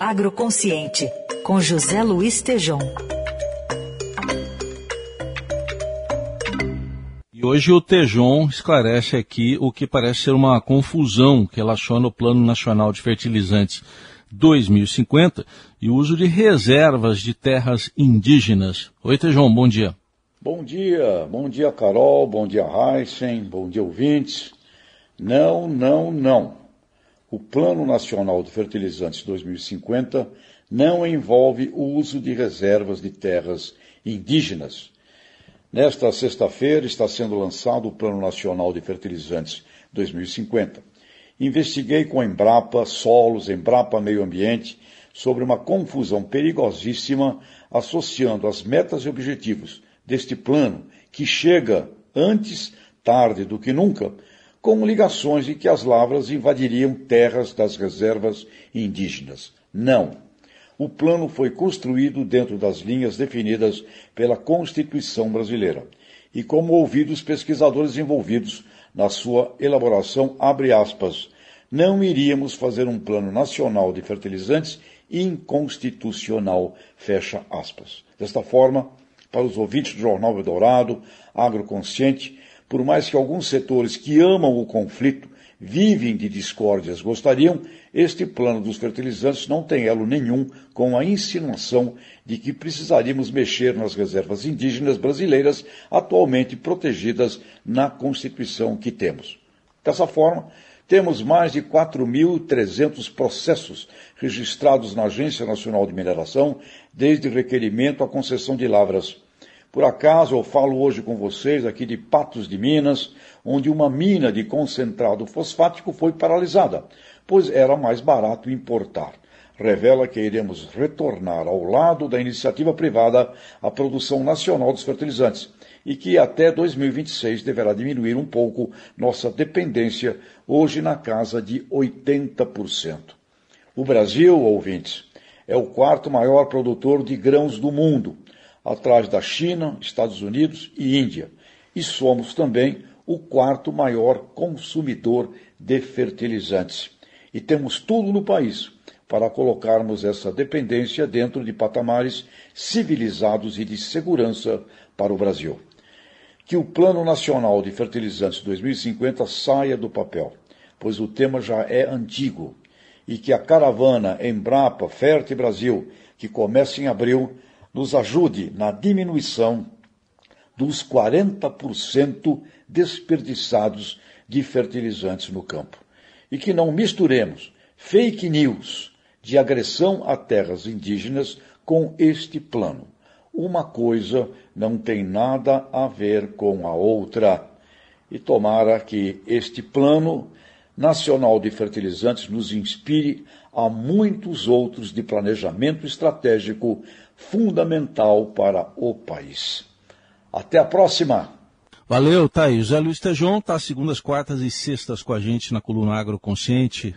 Agroconsciente, com José Luiz Tejom. E hoje o Tejon esclarece aqui o que parece ser uma confusão que relaciona o Plano Nacional de Fertilizantes 2050 e o uso de reservas de terras indígenas. Oi, Tejon, bom dia. Bom dia, bom dia, Carol, bom dia, Heisen, bom dia, ouvintes. Não, não, não. O Plano Nacional de Fertilizantes 2050 não envolve o uso de reservas de terras indígenas Nesta sexta-feira está sendo lançado o Plano Nacional de Fertilizantes 2050. Investiguei com a Embrapa Solos, Embrapa Meio Ambiente, sobre uma confusão perigosíssima associando as metas e objetivos deste plano, que chega antes tarde do que nunca, com ligações de que as lavras invadiriam terras das reservas indígenas. Não o plano foi construído dentro das linhas definidas pela Constituição brasileira. E como ouvidos pesquisadores envolvidos na sua elaboração, abre aspas, não iríamos fazer um plano nacional de fertilizantes inconstitucional, fecha aspas. Desta forma, para os ouvintes do Jornal Eldorado, Agroconsciente, por mais que alguns setores que amam o conflito vivem de discórdias gostariam, este plano dos fertilizantes não tem elo nenhum com a insinuação de que precisaríamos mexer nas reservas indígenas brasileiras atualmente protegidas na Constituição que temos. Dessa forma, temos mais de 4.300 processos registrados na Agência Nacional de Mineração, desde requerimento à concessão de lavras por acaso eu falo hoje com vocês aqui de Patos de Minas, onde uma mina de concentrado fosfático foi paralisada, pois era mais barato importar. Revela que iremos retornar ao lado da iniciativa privada a produção nacional dos fertilizantes e que até 2026 deverá diminuir um pouco nossa dependência, hoje na casa de 80%. O Brasil, ouvintes, é o quarto maior produtor de grãos do mundo atrás da China, Estados Unidos e Índia. E somos também o quarto maior consumidor de fertilizantes. E temos tudo no país para colocarmos essa dependência dentro de patamares civilizados e de segurança para o Brasil. Que o Plano Nacional de Fertilizantes 2050 saia do papel, pois o tema já é antigo, e que a caravana Embrapa Ferte Brasil, que começa em abril, nos ajude na diminuição dos 40% desperdiçados de fertilizantes no campo. E que não misturemos fake news de agressão a terras indígenas com este plano. Uma coisa não tem nada a ver com a outra. E tomara que este plano nacional de fertilizantes nos inspire a muitos outros de planejamento estratégico fundamental para o país. Até a próxima! Valeu, Thaís. José Luiz Tejon está segundas, quartas e sextas com a gente na coluna Agroconsciente.